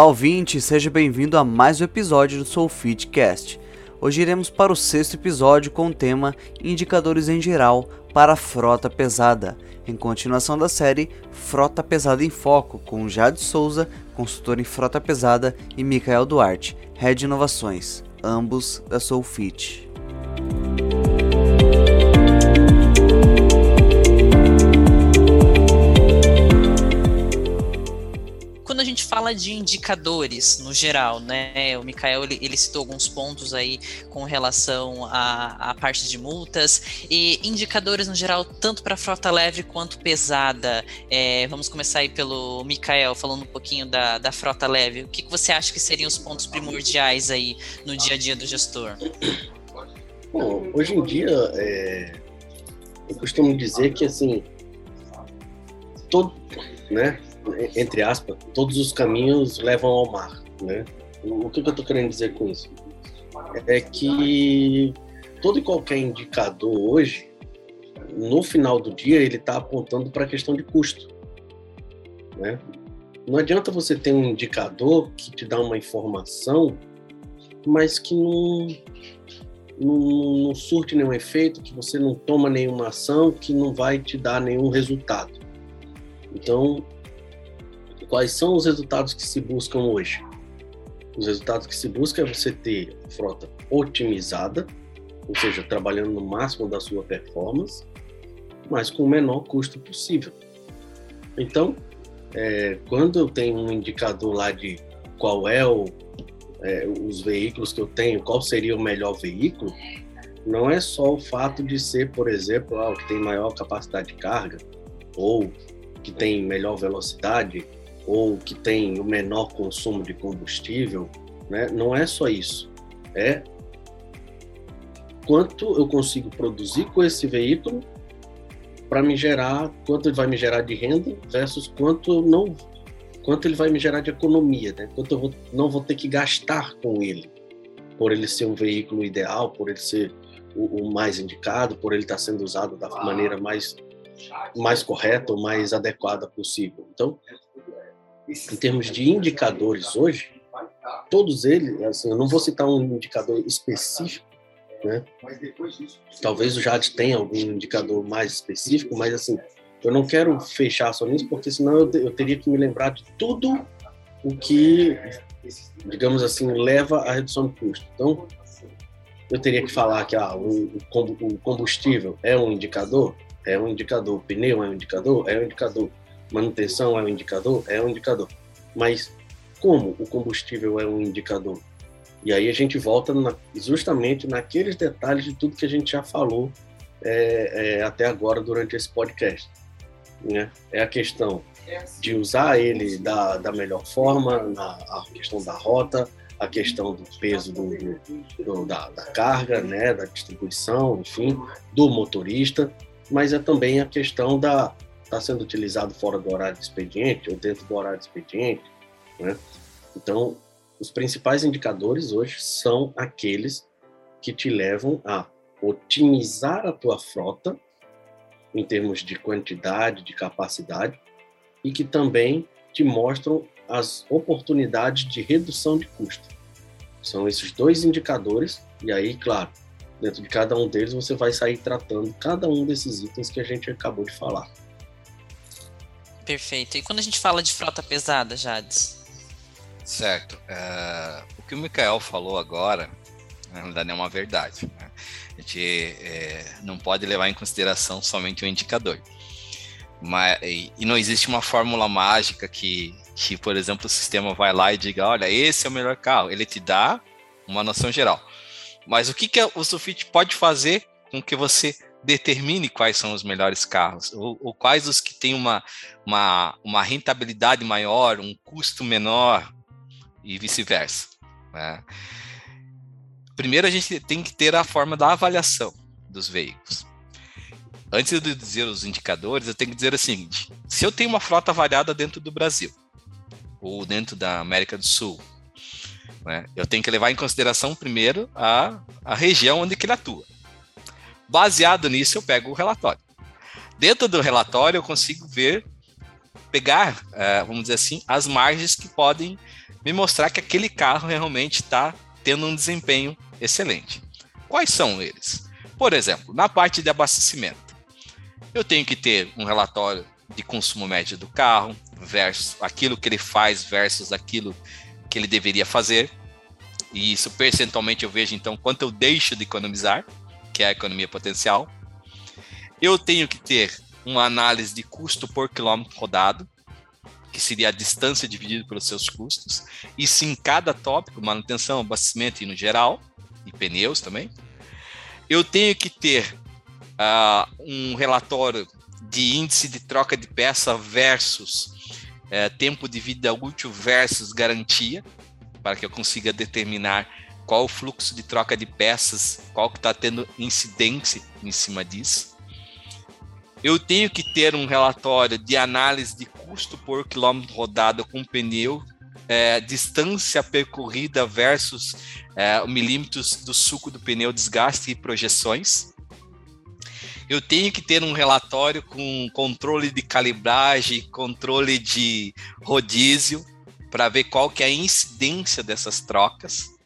Olá ouvinte, seja bem-vindo a mais um episódio do Soulfitcast. Hoje iremos para o sexto episódio com o tema Indicadores em geral para a frota pesada, em continuação da série Frota Pesada em Foco, com Jade Souza, consultor em frota pesada, e Michael Duarte, Head Inovações, ambos da Soulfit. Gente fala de indicadores no geral, né? O Mikael ele, ele citou alguns pontos aí com relação à, à, parte de multas e indicadores no geral, tanto para frota leve quanto pesada. É, vamos começar aí pelo Mikael, falando um pouquinho da, da frota leve. O que, que você acha que seriam os pontos primordiais aí no dia a dia do gestor? Bom, hoje em dia, é, eu costumo dizer que assim, todo, né? Entre aspas, todos os caminhos levam ao mar, né? O que, eu estou querendo dizer com isso? É que todo e qualquer indicador hoje, no final do dia, ele está apontando para a questão de custo, né? Não adianta você ter um indicador que te dá uma informação, mas que não, não, não surte nenhum efeito, que você não toma nenhuma ação, que não vai te dar nenhum resultado. Então, quais são os resultados que se buscam hoje? Os resultados que se busca é você ter frota otimizada, ou seja, trabalhando no máximo da sua performance, mas com o menor custo possível. Então, é, quando eu tenho um indicador lá de qual é, o, é os veículos que eu tenho, qual seria o melhor veículo, não é só o fato de ser, por exemplo, ah, o que tem maior capacidade de carga, ou que tem melhor velocidade, ou que tem o menor consumo de combustível, né? não é só isso. É quanto eu consigo produzir com esse veículo para me gerar, quanto ele vai me gerar de renda versus quanto não, quanto ele vai me gerar de economia, né? Quanto eu vou, não vou ter que gastar com ele, por ele ser um veículo ideal, por ele ser o, o mais indicado, por ele estar sendo usado da maneira mais mais correta ou mais adequada possível. Então, em termos de indicadores hoje, todos eles, assim, eu não vou citar um indicador específico, né? Talvez o JAD tenha algum indicador mais específico, mas assim, eu não quero fechar só nisso, porque senão eu, eu teria que me lembrar de tudo o que, digamos assim, leva à redução de custo. Então, eu teria que falar que ah, o, o combustível é um indicador, é um indicador, o pneu é um indicador, é um indicador manutenção é um indicador? É um indicador. Mas como o combustível é um indicador? E aí a gente volta na, justamente naqueles detalhes de tudo que a gente já falou é, é, até agora durante esse podcast. Né? É a questão de usar ele da, da melhor forma, na, a questão da rota, a questão do peso do, do, da, da, carga, né, da distribuição, enfim, do motorista, mas é também a questão da, está sendo utilizado fora do horário de expediente ou dentro do horário de expediente. Né? Então, os principais indicadores hoje são aqueles que te levam a otimizar a tua frota em termos de quantidade, de capacidade e que também te mostram as oportunidades de redução de custo. São esses dois indicadores e aí, claro, dentro de cada um deles você vai sair tratando cada um desses itens que a gente acabou de falar. Perfeito. E quando a gente fala de frota pesada, Jades? Certo. É, o que o Mikael falou agora, na verdade, é uma verdade. Né? A gente é, não pode levar em consideração somente o indicador. Mas, e, não existe uma fórmula mágica que, que, por exemplo, o sistema vai lá e diga: olha, esse é o melhor carro. Ele te dá uma noção geral. Mas o que, que o Sufit pode fazer com que você determine quais são os melhores carros, ou, ou quais os que têm uma, uma, uma, rentabilidade maior, um custo menor, e vice-versa. Né? Primeiro, a gente tem que ter a forma da avaliação dos veículos. Antes de dizer os indicadores, eu tenho que dizer o seguinte: se eu tenho uma frota variada dentro do Brasil, ou dentro da América do Sul, né, eu tenho que levar em consideração primeiro a, a região onde ele atua. Baseado nisso, eu pego o relatório. Dentro do relatório, eu consigo ver, pegar, é, vamos dizer assim, as margens que podem me mostrar que aquele carro realmente está tendo um desempenho excelente. Quais são eles? Por exemplo, na parte de abastecimento, eu tenho que ter um relatório de consumo médio do carro versus aquilo que ele faz versus aquilo que ele deveria fazer. E isso percentualmente eu vejo então quanto eu deixo de economizar, que é a economia potencial. Eu tenho que ter uma análise de custo por quilômetro rodado, que seria a distância dividida pelos seus custos. Isso em cada tópico, manutenção, abastecimento e no geral, e pneus também. Eu tenho que ter uh, um relatório de índice de troca de peça versus uh, tempo de vida útil versus garantia, para que eu consiga determinar qual o fluxo de troca de peças, qual que está tendo incidência em cima disso. Eu tenho que ter um relatório de análise de custo por quilômetro rodado com pneu, é, distância percorrida versus é, milímetros do suco do pneu, desgaste e projeções. Eu tenho que ter um relatório com controle de calibragem, controle de rodízio, para ver qual que é a incidência dessas trocas.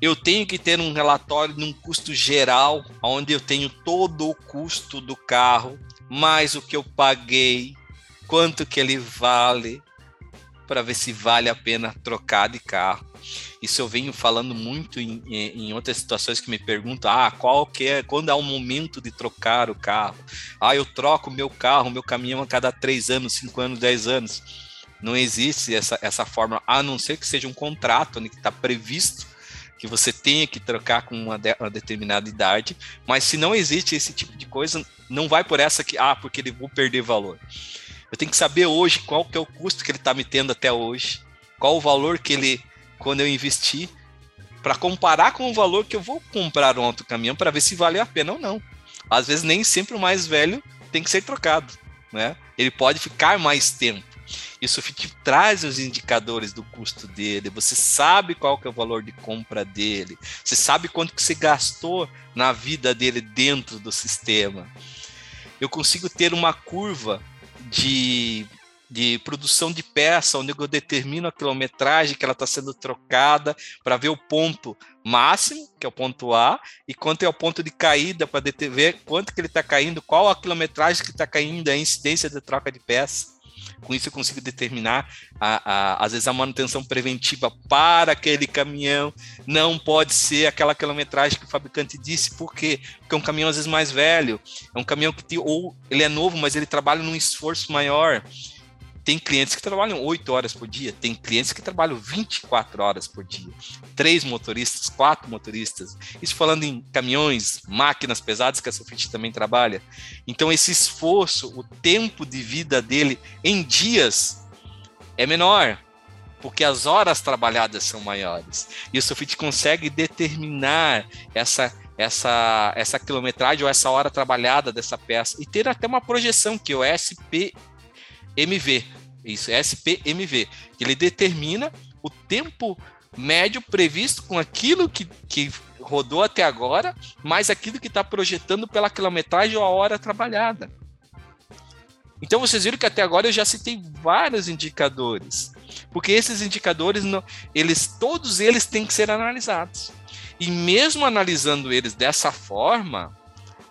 Eu tenho que ter um relatório de um custo geral, onde eu tenho todo o custo do carro, mais o que eu paguei, quanto que ele vale, para ver se vale a pena trocar de carro. Isso eu venho falando muito em, em, outras situações que me perguntam: ah, qual que é, quando é o momento de trocar o carro? Ah, eu troco meu carro, meu caminhão a cada três anos, cinco anos, dez anos. Não existe essa, essa forma, a não ser que seja um contrato né, que está previsto que você tenha que trocar com uma, de, uma, determinada idade, mas se não existe esse tipo de coisa, não vai por essa que, ah, porque ele vou perder valor. Eu tenho que saber hoje qual que é o custo que ele está me tendo até hoje, qual o valor que ele, quando eu investir, para comparar com o valor que eu vou comprar um outro caminhão para ver se vale a pena ou não. Às vezes nem sempre o mais velho tem que ser trocado, né? Ele pode ficar mais tempo. Isso te traz os indicadores do custo dele, você sabe qual que é o valor de compra dele, você sabe quanto que você gastou na vida dele dentro do sistema. Eu consigo ter uma curva de, de produção de peça, onde eu determino a quilometragem que ela está sendo trocada para ver o ponto máximo, que é o ponto A, e quanto é o ponto de caída para ver quanto que ele está caindo, qual a quilometragem que está caindo, a incidência de troca de peça. Com isso eu consigo determinar, a, a, às vezes, a manutenção preventiva para aquele caminhão. Não pode ser aquela quilometragem que o fabricante disse, por quê? Porque é um caminhão, às vezes, mais velho. É um caminhão que, ou ele é novo, mas ele trabalha num esforço maior. Tem clientes que trabalham 8 horas por dia, tem clientes que trabalham 24 horas por dia. Três motoristas, quatro motoristas. Isso falando em caminhões, máquinas pesadas que a Sofit também trabalha. Então, esse esforço, o tempo de vida dele em dias é menor, porque as horas trabalhadas são maiores. E o Sofit consegue determinar essa essa, essa quilometragem ou essa hora trabalhada dessa peça e ter até uma projeção que é o SP MV. Isso, SPMV. Ele determina o tempo médio previsto com aquilo que, que rodou até agora, mais aquilo que está projetando pela quilometragem ou a hora trabalhada. Então vocês viram que até agora eu já citei vários indicadores, porque esses indicadores, eles todos eles têm que ser analisados. E mesmo analisando eles dessa forma,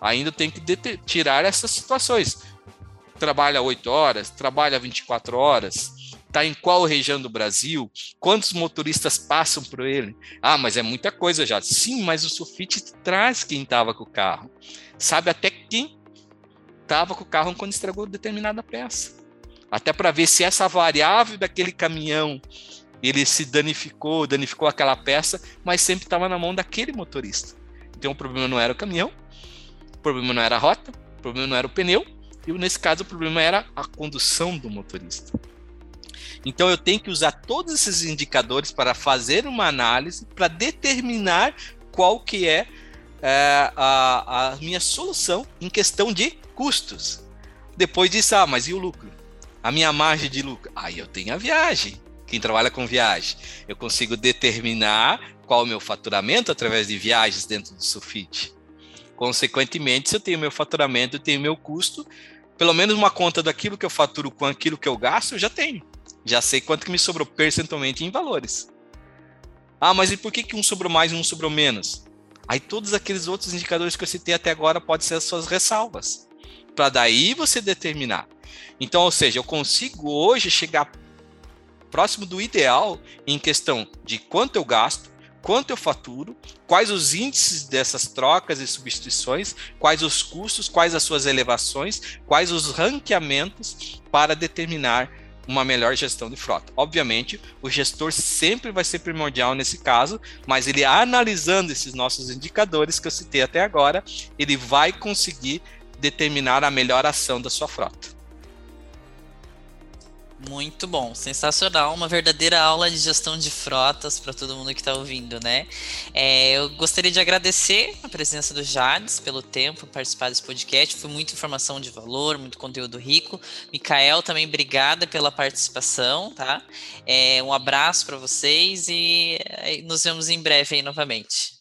ainda tem que tirar essas situações trabalha 8 horas, trabalha 24 horas, está em qual região do Brasil, quantos motoristas passam por ele. Ah, mas é muita coisa já. Sim, mas o Sufit traz quem estava com o carro. Sabe até quem estava com o carro quando estragou determinada peça. Até para ver se essa variável daquele caminhão ele se danificou, danificou aquela peça, mas sempre estava na mão daquele motorista. Então o problema não era o caminhão, o problema não era a rota, o problema não era o pneu, e nesse caso o problema era a condução do motorista. Então eu tenho que usar todos esses indicadores para fazer uma análise para determinar qual que é, é a, a, minha solução em questão de custos. Depois disso, ah, mas e o lucro? A minha margem de lucro? Aí eu tenho a viagem. Quem trabalha com viagem, eu consigo determinar qual é o meu faturamento através de viagens dentro do Sufit. Consequentemente, se eu tenho meu faturamento, eu tenho meu custo, pelo menos uma conta daquilo que eu faturo com aquilo que eu gasto, eu já tenho. Já sei quanto que me sobrou percentualmente em valores. Ah, mas e por que, que um sobrou mais e um sobrou menos? Aí todos aqueles outros indicadores que eu citei até agora podem ser as suas ressalvas. Para daí você determinar. Então, ou seja, eu consigo hoje chegar próximo do ideal em questão de quanto eu gasto, quanto eu faturo, quais os índices dessas trocas e substituições, quais os custos, quais as suas elevações, quais os ranqueamentos para determinar uma melhor gestão de frota. Obviamente, o gestor sempre vai ser primordial nesse caso, mas ele analisando esses nossos indicadores que eu citei até agora, ele vai conseguir determinar a melhor ação da sua frota. Muito bom, sensacional, uma verdadeira aula de gestão de frotas para todo mundo que está ouvindo, né? É, eu gostaria de agradecer a presença do Jades pelo tempo participar desse podcast, foi muita informação de valor, muito conteúdo rico. Micael, também obrigada pela participação, tá? É, um abraço para vocês e nos vemos em breve aí novamente.